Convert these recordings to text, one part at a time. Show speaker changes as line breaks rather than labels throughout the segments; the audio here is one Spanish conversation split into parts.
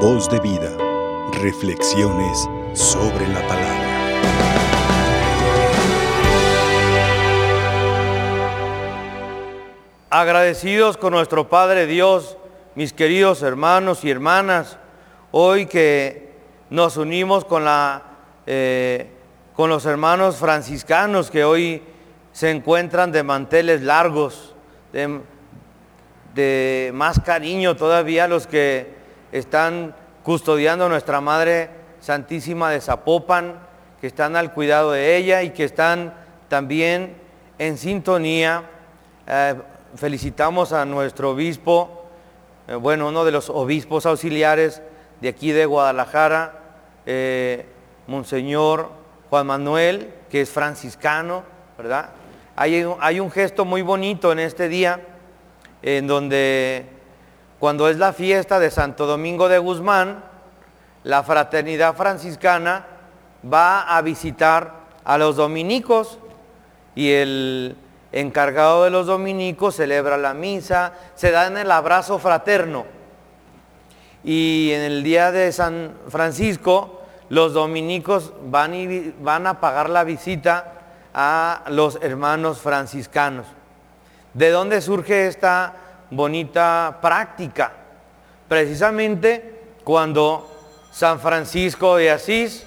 Voz de vida. Reflexiones sobre la palabra.
Agradecidos con nuestro Padre Dios, mis queridos hermanos y hermanas, hoy que nos unimos con, la, eh, con los hermanos franciscanos que hoy se encuentran de manteles largos, de, de más cariño todavía los que están custodiando a nuestra Madre Santísima de Zapopan, que están al cuidado de ella y que están también en sintonía. Eh, felicitamos a nuestro obispo, eh, bueno, uno de los obispos auxiliares de aquí de Guadalajara, eh, Monseñor Juan Manuel, que es franciscano, ¿verdad? Hay, hay un gesto muy bonito en este día en donde cuando es la fiesta de Santo Domingo de Guzmán, la fraternidad franciscana va a visitar a los dominicos y el encargado de los dominicos celebra la misa, se dan el abrazo fraterno. Y en el día de San Francisco, los dominicos van, y, van a pagar la visita a los hermanos franciscanos. ¿De dónde surge esta bonita práctica? Precisamente cuando San Francisco de Asís,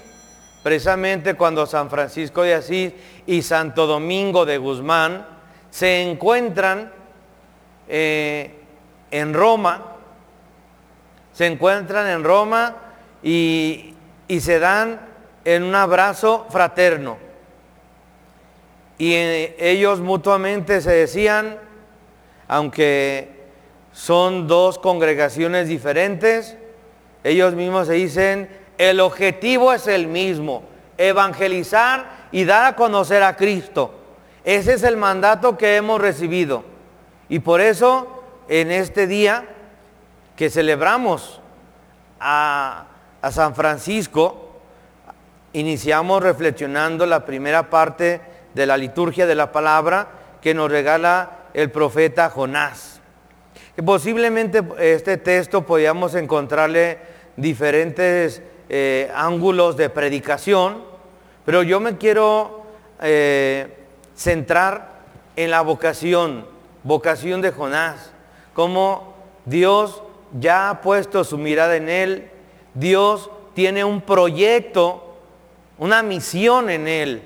precisamente cuando San Francisco de Asís y Santo Domingo de Guzmán se encuentran eh, en Roma, se encuentran en Roma y, y se dan en un abrazo fraterno y ellos mutuamente se decían, aunque son dos congregaciones diferentes, ellos mismos se dicen, el objetivo es el mismo, evangelizar y dar a conocer a Cristo. Ese es el mandato que hemos recibido. Y por eso, en este día que celebramos a, San Francisco, iniciamos reflexionando la primera parte de la liturgia de la palabra que nos regala el profeta Jonás. Posiblemente este texto podíamos encontrarle diferentes eh, ángulos de predicación, pero yo me quiero eh, centrar en la vocación, vocación de Jonás, como Dios ya ha puesto su mirada en él, Dios tiene un proyecto, una misión en él.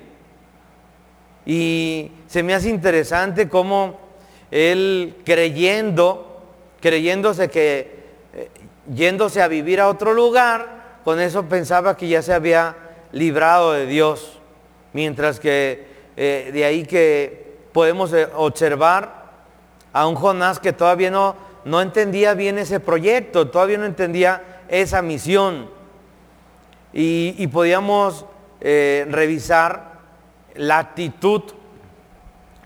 Y se me hace interesante cómo él creyendo, creyéndose que eh, yéndose a vivir a otro lugar, con eso pensaba que ya se había librado de Dios. Mientras que eh, de ahí que podemos eh, observar a un Jonás que todavía no, no entendía bien ese proyecto, todavía no entendía esa misión. Y, podíamos revisar la actitud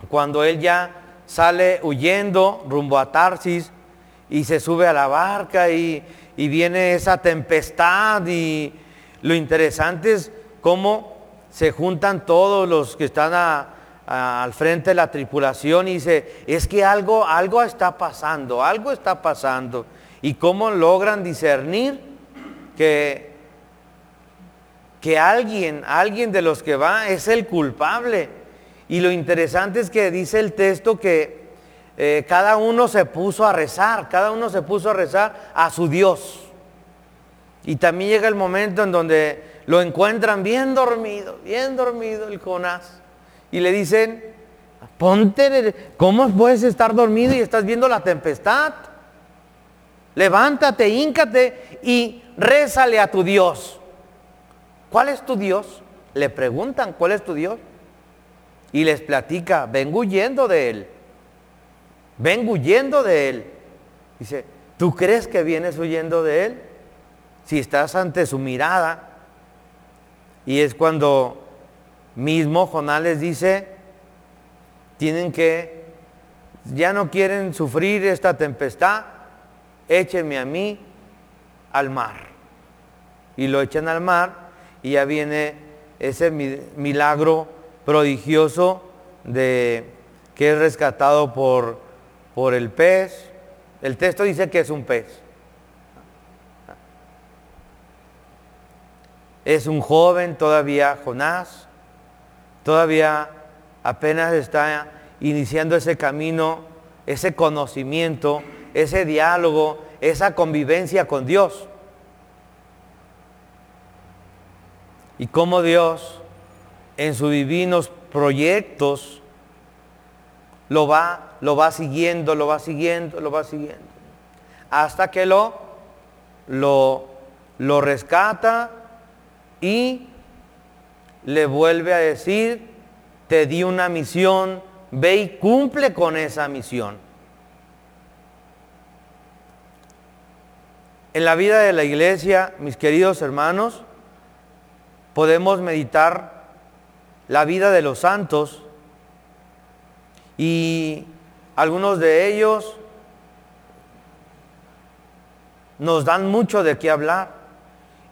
cuando él ya sale huyendo rumbo a Tarsis y se sube a la barca y, viene esa tempestad y lo interesante es cómo se juntan todos los que están al frente de la tripulación y dice, es que algo, algo está pasando, algo está pasando. Y cómo logran discernir que que alguien, alguien de los que va es el culpable. Y lo interesante es que dice el texto que eh, cada uno se puso a rezar, cada uno se puso a rezar a su Dios. Y también llega el momento en donde lo encuentran bien dormido, bien dormido el Jonás. Y le dicen, ponte, ¿cómo puedes estar dormido y estás viendo la tempestad? Levántate, híncate y rézale a tu Dios. ¿cuál es tu Dios? Le preguntan, ¿cuál es tu Dios? Y les platica, vengo huyendo de él. Vengo huyendo de él. Dice, ¿tú crees que vienes huyendo de él? Si estás ante su mirada. Y es cuando mismo Jonás les dice, tienen que, ya no quieren sufrir esta tempestad, échenme a mí al mar. Y lo echan al mar y ya viene ese milagro prodigioso de que es rescatado por, por el pez. El texto dice que es un pez. es un joven todavía Jonás, todavía apenas está iniciando ese camino, ese conocimiento, ese diálogo, esa convivencia con Dios. Y cómo Dios en sus divinos proyectos lo va, lo va siguiendo, lo va siguiendo, lo va siguiendo. Hasta que lo, lo, lo rescata y le vuelve a decir, te di una misión, ve y cumple con esa misión. En la vida de la iglesia, mis queridos hermanos, podemos meditar la vida de los santos y algunos de ellos nos dan mucho de qué hablar.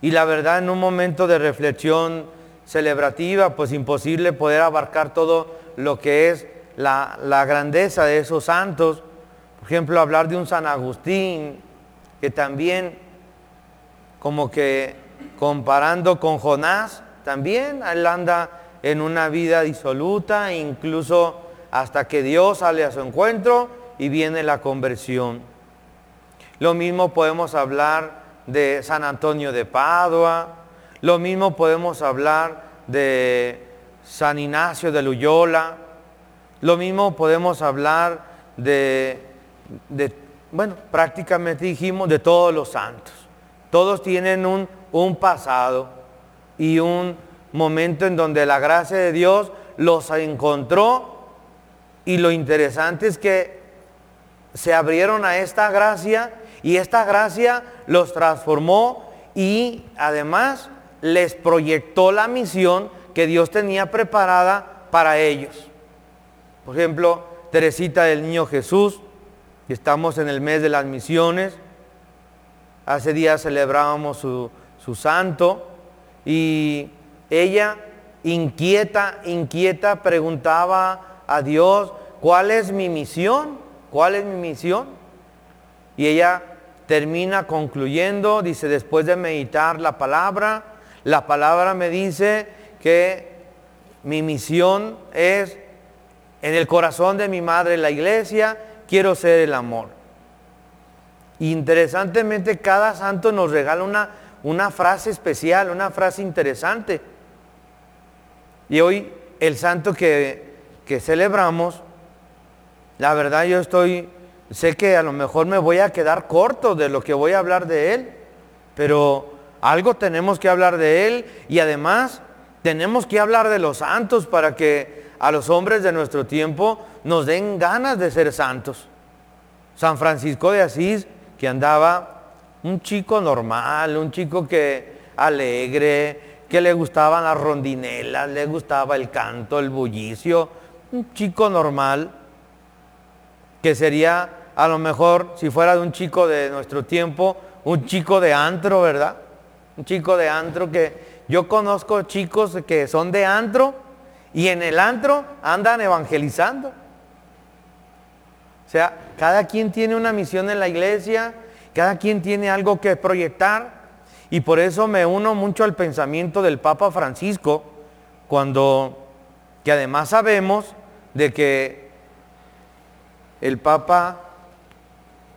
Y la verdad, en un momento de reflexión celebrativa, pues imposible poder abarcar todo lo que es la, la, grandeza de esos santos. Por ejemplo, hablar de un San Agustín, que también, como que comparando con Jonás, también él anda en una vida disoluta, incluso hasta que Dios sale a su encuentro y viene la conversión. Lo mismo podemos hablar de San Antonio de Padua, lo mismo podemos hablar de San Ignacio de Loyola, lo mismo podemos hablar de, de, bueno, prácticamente dijimos de todos los santos. Todos tienen un, un pasado y un momento en donde la gracia de Dios los encontró y lo interesante es que se abrieron a esta gracia y esta gracia los transformó y además les proyectó la misión que Dios tenía preparada para ellos. Por ejemplo, Teresita del Niño Jesús, estamos en el mes de las misiones, hace días celebrábamos su, su santo y ella inquieta, inquieta, preguntaba a Dios, ¿cuál es mi misión? ¿Cuál es mi misión? Y ella termina concluyendo, dice, después de meditar la palabra, la palabra me dice que mi misión es en el corazón de mi madre, la iglesia, quiero ser el amor. Interesantemente, cada santo nos regala una, una frase especial, una frase interesante. Y hoy el santo que, que celebramos, la verdad yo estoy, sé que a lo mejor me voy a quedar corto de lo que voy a hablar de él, pero algo tenemos que hablar de él y además tenemos que hablar de los santos para que a los hombres de nuestro tiempo nos den ganas de ser santos. San Francisco de Asís, que andaba un chico normal, un chico que alegre, que le gustaban las rondinelas, le gustaba el canto, el bullicio, un chico normal, que sería a lo mejor, si fuera de un chico de nuestro tiempo, un chico de antro, ¿verdad? Un chico de antro que yo conozco chicos que son de antro y en el antro andan evangelizando. O sea, cada quien tiene una misión en la iglesia, cada quien tiene algo que proyectar. Y por eso me uno mucho al pensamiento del Papa Francisco, cuando, que además sabemos de que el Papa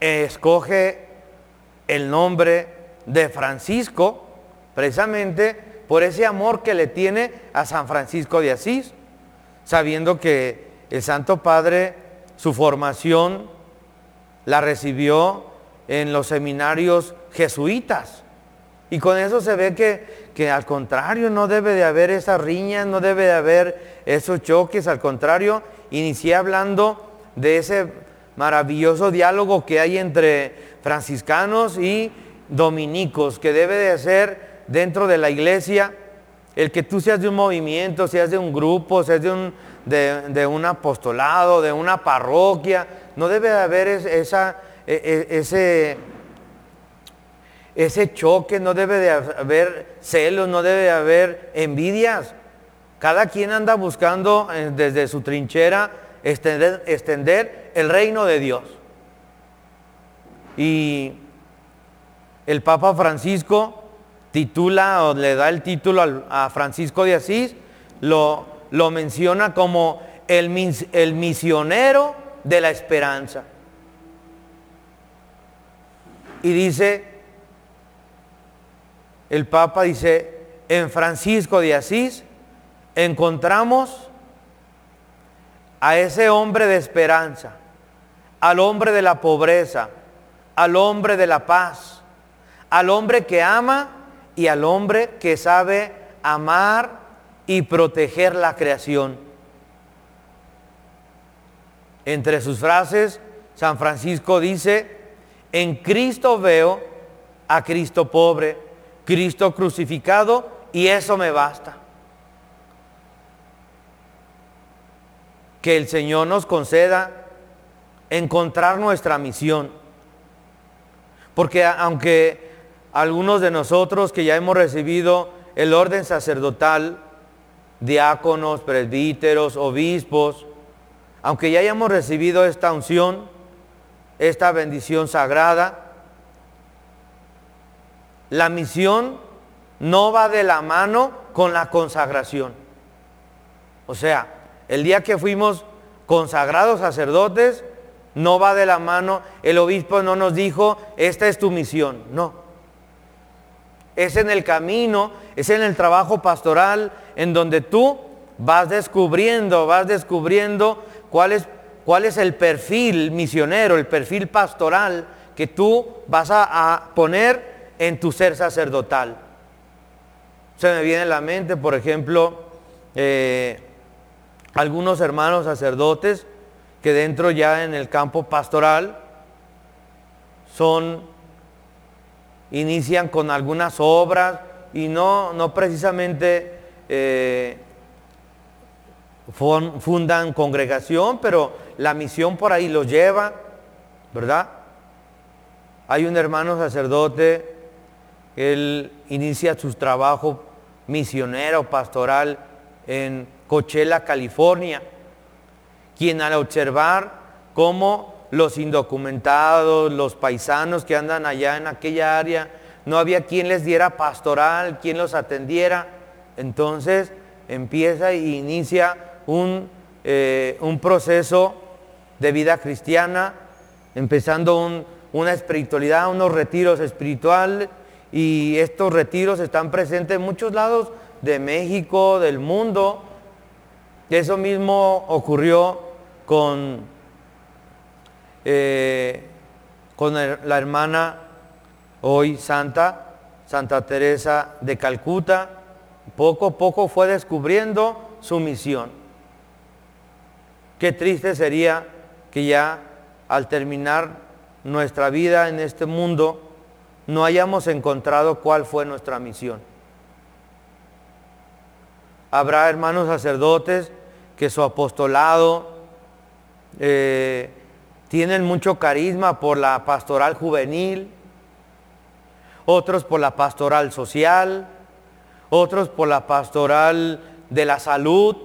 escoge el nombre de Francisco precisamente por ese amor que le tiene a San Francisco de Asís, sabiendo que el Santo Padre, su formación la recibió en los seminarios jesuitas. Y con eso se ve que, que al contrario no debe de haber esas riñas, no debe de haber esos choques, al contrario, inicié hablando de ese maravilloso diálogo que hay entre franciscanos y dominicos, que debe de ser dentro de la iglesia, el que tú seas de un movimiento, seas de un grupo, seas de un, de, un apostolado, de una parroquia, no debe de haber esa, e, e, ese ese choque, no debe de haber celos, no debe de haber envidias. Cada quien anda buscando eh, desde su trinchera extender, el reino de Dios. Y el Papa Francisco titula o le da el título a Francisco de Asís, lo, lo menciona como el, el misionero de la esperanza. Y dice, el Papa dice, en Francisco de Asís encontramos a ese hombre de esperanza, al hombre de la pobreza, al hombre de la paz, al hombre que ama y al hombre que sabe amar y proteger la creación. Entre sus frases, San Francisco dice, en Cristo veo a Cristo pobre, Cristo crucificado y eso me basta. Que el Señor nos conceda encontrar nuestra misión. Porque aunque algunos de nosotros que ya hemos recibido el orden sacerdotal, diáconos, presbíteros, obispos, aunque ya hayamos recibido esta unción, esta bendición sagrada, la misión no va de la mano con la consagración. O sea, el día que fuimos consagrados sacerdotes, no va de la mano, el obispo no nos dijo, esta es tu misión, no. Es en el camino, es en el trabajo pastoral, en donde tú vas descubriendo, vas descubriendo cuál es, cuál es el perfil misionero, el perfil pastoral que tú vas a, poner en tu ser sacerdotal. Se me viene a la mente, por ejemplo, eh, algunos hermanos sacerdotes que dentro ya en el campo pastoral son, inician con algunas obras y no, no precisamente eh, fundan congregación, pero la misión por ahí los lleva, ¿verdad? Hay un hermano sacerdote, él inicia su trabajo misionero, pastoral en Coachella, California, quien al observar cómo los indocumentados, los paisanos que andan allá en aquella área, no había quien les diera pastoral, quien los atendiera, entonces empieza e inicia un, eh, un proceso de vida cristiana, empezando una espiritualidad, unos retiros espirituales, y estos retiros están presentes en muchos lados de México, del mundo, eso mismo ocurrió con, eh, con la hermana hoy santa, Santa Teresa de Calcuta. Poco a poco fue descubriendo su misión. Qué triste sería que ya al terminar nuestra vida en este mundo no hayamos encontrado cuál fue nuestra misión. Habrá hermanos sacerdotes que su apostolado eh, tienen mucho carisma por la pastoral juvenil, otros por la pastoral social, otros por la pastoral de la salud,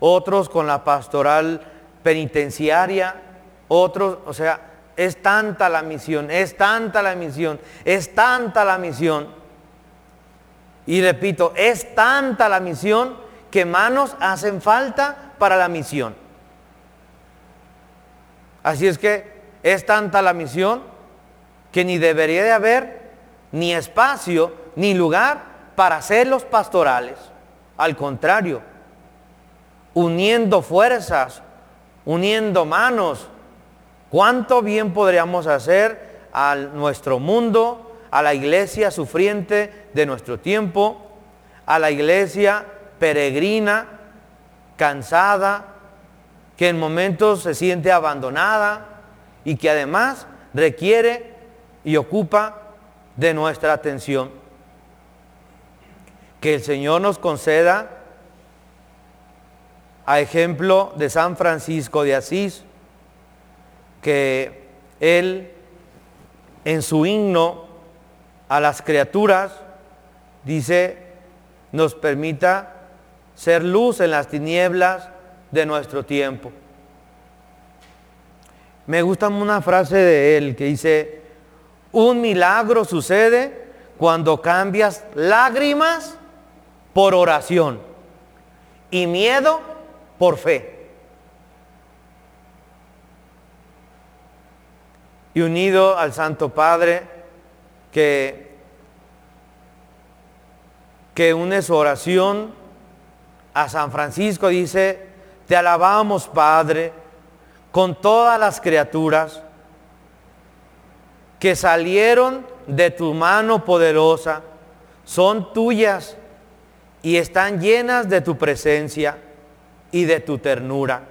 otros con la pastoral penitenciaria, otros, o sea, es tanta la misión, es tanta la misión, es tanta la misión. Y repito, es tanta la misión que manos hacen falta para la misión. Así es que es tanta la misión que ni debería de haber ni espacio ni lugar para hacer los pastorales. Al contrario, uniendo fuerzas, uniendo manos, cuánto bien podríamos hacer a nuestro mundo, a la iglesia sufriente de nuestro tiempo, a la iglesia peregrina, cansada, que en momentos se siente abandonada y que además requiere y ocupa de nuestra atención. Que el Señor nos conceda, a ejemplo de San Francisco de Asís, que Él en su himno a las criaturas dice, nos permita ser luz en las tinieblas de nuestro tiempo. Me gusta una frase de él que dice, un milagro sucede cuando cambias lágrimas por oración y miedo por fe. Y unido al Santo Padre que, que une su oración a San Francisco, dice, te alabamos Padre con todas las criaturas que salieron de tu mano poderosa, son tuyas y están llenas de tu presencia y de tu ternura.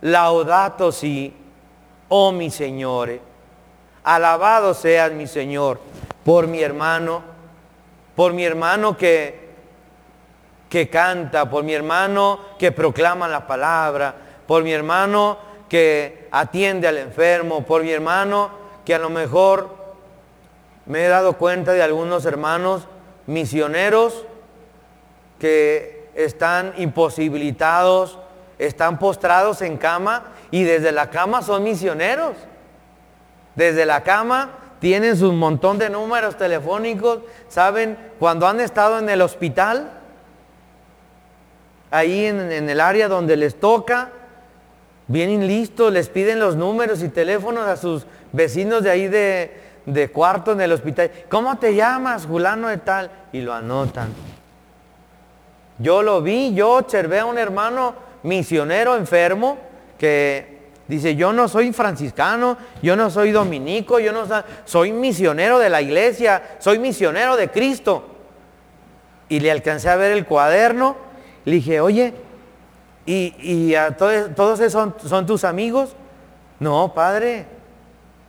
Laudato sí, oh mi Señor. Alabado seas mi Señor por mi hermano, por mi hermano que, que canta, por mi hermano que proclama la palabra, por mi hermano que atiende al enfermo, por mi hermano que a lo mejor me he dado cuenta de algunos hermanos misioneros que están imposibilitados, están postrados en cama y desde la cama son misioneros. Desde la cama tienen su montón de números telefónicos, saben cuando han estado en el hospital, ahí en, el área donde les toca, vienen listos, les piden los números y teléfonos a sus vecinos de ahí de, de cuarto en el hospital. ¿Cómo te llamas, Julano de tal? Y lo anotan. Yo lo vi, yo observé a un hermano misionero enfermo que dice, yo no soy franciscano, yo no soy dominico, yo no soy misionero de la iglesia, soy misionero de Cristo. Y le alcancé a ver el cuaderno, le dije, oye, ¿y, a todos, todos esos son tus amigos? No, padre,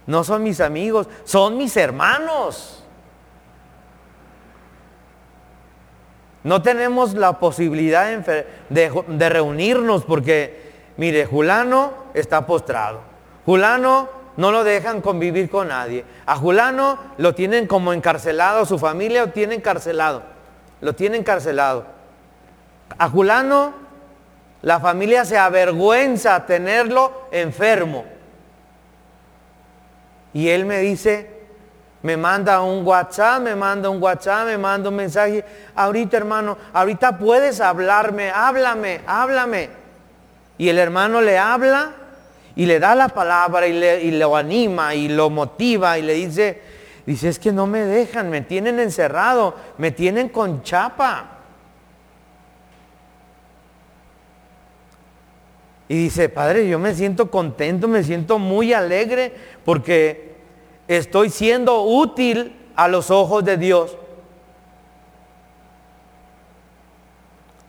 no son mis amigos, son mis hermanos. No tenemos la posibilidad de, reunirnos porque, mire, Julano está postrado. Julano no lo dejan convivir con nadie. A Julano lo tienen como encarcelado, su familia lo tiene encarcelado. Lo tiene encarcelado. A Julano la familia se avergüenza tenerlo enfermo. Y él me dice, me manda un WhatsApp, me manda un WhatsApp, me manda un mensaje. Ahorita, hermano, ahorita puedes hablarme, háblame, háblame. Y el hermano le habla y le da la palabra y, le, lo anima y lo motiva y le dice, dice, es que no me dejan, me tienen encerrado, me tienen con chapa. Y dice, Padre, yo me siento contento, me siento muy alegre porque estoy siendo útil a los ojos de Dios.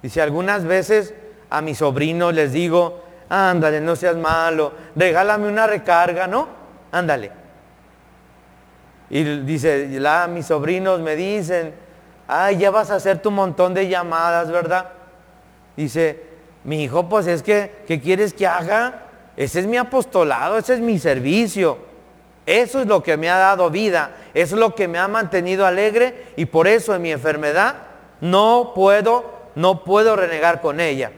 Dice, algunas veces a mis sobrinos les digo, ándale, no seas malo, regálame una recarga, ¿no? Ándale. Y dice, la, mis sobrinos me dicen, ay, ya vas a hacer tu montón de llamadas, ¿verdad? Dice, mi hijo, pues es que, ¿qué quieres que haga? Ese es mi apostolado, ese es mi servicio. Eso es lo que me ha dado vida, eso es lo que me ha mantenido alegre y por eso en mi enfermedad no puedo, no puedo renegar con ella.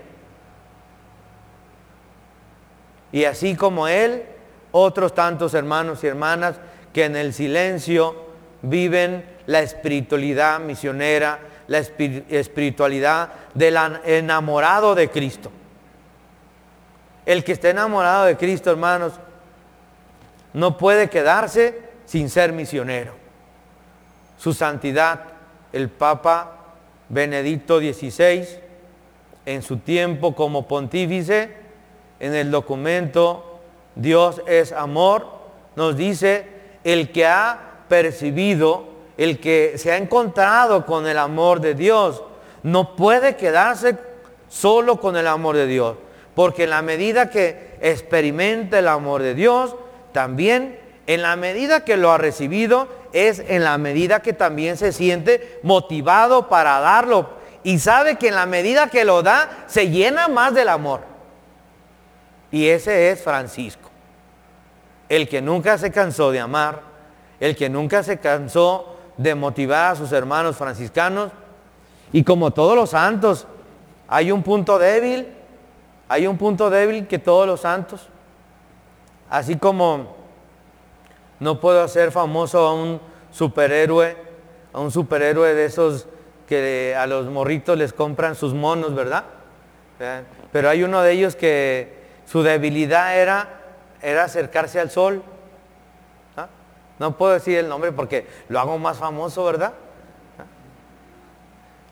Y así como él, otros tantos hermanos y hermanas que en el silencio viven la espiritualidad misionera, la espiritualidad del enamorado de Cristo. El que esté enamorado de Cristo, hermanos, no puede quedarse sin ser misionero. Su santidad, el Papa Benedicto XVI, en su tiempo como pontífice, en el documento Dios es amor, nos dice, el que ha percibido, el que se ha encontrado con el amor de Dios, no puede quedarse solo con el amor de Dios, porque en la medida que experimenta el amor de Dios, también en la medida que lo ha recibido, es en la medida que también se siente motivado para darlo. Y sabe que en la medida que lo da, se llena más del amor. Y ese es Francisco. El que nunca se cansó de amar, el que nunca se cansó de motivar a sus hermanos franciscanos. Y como todos los santos, hay un punto débil, hay un punto débil que todos los santos. Así como no puedo hacer famoso a un superhéroe a un superhéroe de esos que a los morritos les compran sus monos, ¿verdad? Pero hay uno de ellos que su debilidad era, era acercarse al sol. No puedo decir el nombre porque lo hago más famoso, ¿verdad?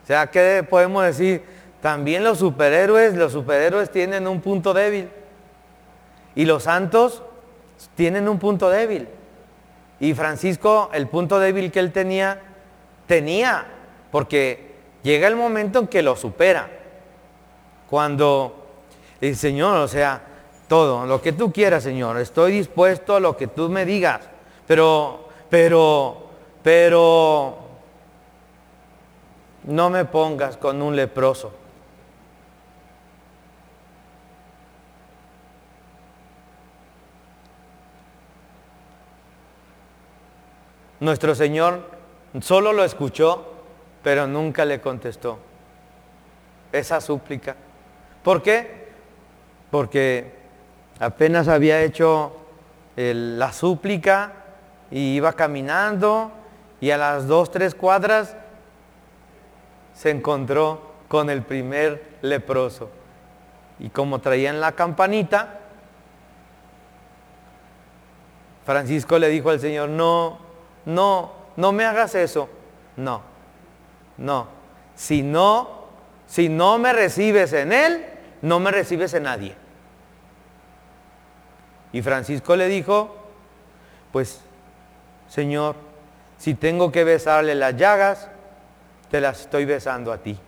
O sea, ¿qué podemos decir? También los superhéroes, los superhéroes tienen un punto débil. Y los santos tienen un punto débil. Y Francisco, el punto débil que él tenía, tenía, porque llega el momento en que lo supera. Cuando el Señor, o sea, todo, lo que tú quieras, Señor, estoy dispuesto a lo que tú me digas, pero, pero, pero, no me pongas con un leproso. Nuestro Señor solo lo escuchó, pero nunca le contestó esa súplica. ¿Por qué? Porque apenas había hecho la súplica y iba caminando y a las dos, tres cuadras se encontró con el primer leproso. Y como traían la campanita, Francisco le dijo al Señor, no, no, no me hagas eso. No, no. Si no, si no me recibes en Él, no me recibes en nadie. Y Francisco le dijo, pues, Señor, si tengo que besarle las llagas, te las estoy besando a ti.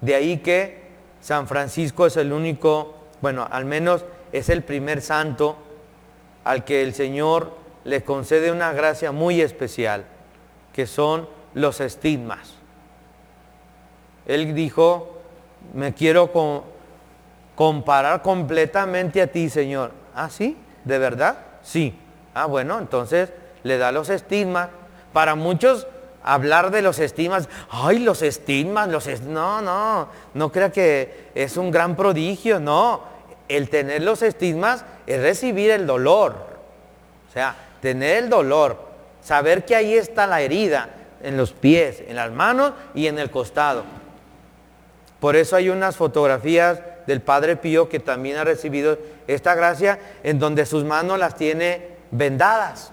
De ahí que San Francisco es el único, bueno, al menos es el primer santo al que el Señor le concede una gracia muy especial, que son los estigmas. Él dijo, me quiero comparar completamente a ti, Señor. ¿Ah, sí? ¿De verdad? Sí. Ah, bueno, entonces le da los estigmas. Para muchos hablar de los estigmas, ay, los estigmas, los no, no, no crea que es un gran prodigio, no. El tener los estigmas es recibir el dolor. O sea, tener el dolor, saber que ahí está la herida en los pies, en las manos y en el costado. Por eso hay unas fotografías del Padre Pío que también ha recibido esta gracia en donde sus manos las tiene vendadas.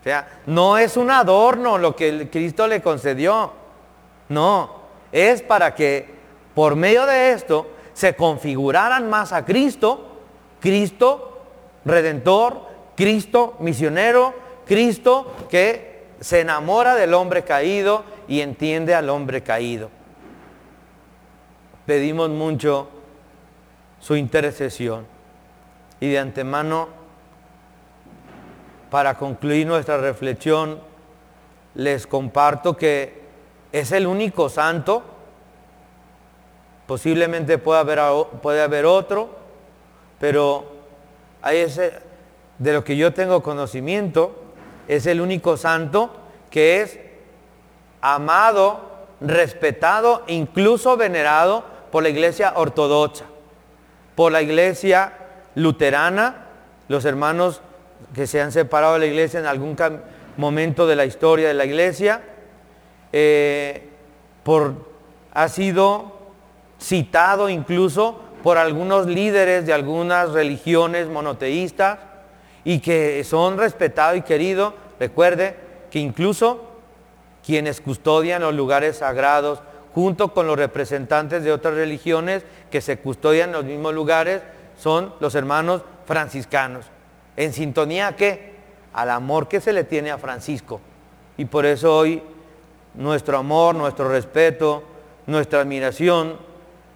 O sea, no es un adorno lo que Cristo le concedió. No, es para que por medio de esto se configuraran más a Cristo, Cristo redentor, Cristo misionero, Cristo que se enamora del hombre caído y entiende al hombre caído. Pedimos mucho su intercesión y de antemano, para concluir nuestra reflexión, les comparto que es el único santo, posiblemente puede haber, puede haber otro, pero de lo que yo tengo conocimiento, es el único santo que es amado, respetado, incluso venerado por la iglesia ortodoxa, por la iglesia luterana, los hermanos que se han separado de la iglesia en algún momento de la historia de la iglesia, eh, por, ha sido citado incluso por algunos líderes de algunas religiones monoteístas y que son respetados y queridos. Recuerde que incluso quienes custodian los lugares sagrados, junto con los representantes de otras religiones que se custodian en los mismos lugares, son los hermanos franciscanos. ¿En sintonía a qué? Al amor que se le tiene a Francisco. Y por eso hoy nuestro amor, nuestro respeto, nuestra admiración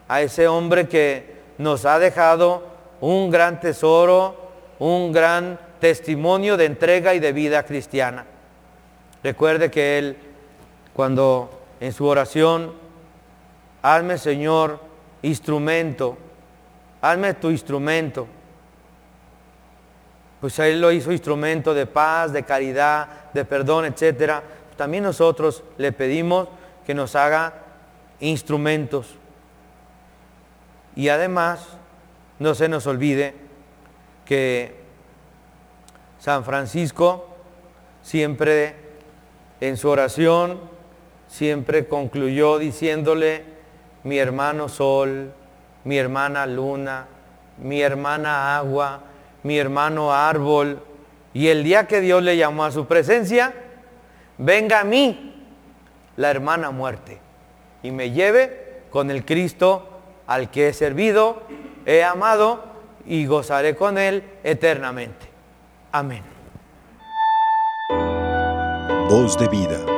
a ese hombre que nos ha dejado un gran tesoro, un gran testimonio de entrega y de vida cristiana. Recuerde que Él, cuando en su oración, hazme Señor instrumento, hazme tu instrumento, pues Él lo hizo instrumento de paz, de caridad, de perdón, etc. También nosotros le pedimos que nos haga instrumentos y además, no se nos olvide que San Francisco siempre en su oración, siempre concluyó diciéndole, mi hermano sol, mi hermana luna, mi hermana agua, mi hermano árbol. Y el día que Dios le llamó a su presencia, venga a mí la hermana muerte y me lleve con el Cristo al que he servido, he amado y gozaré con él eternamente. Amén.
Voz de vida.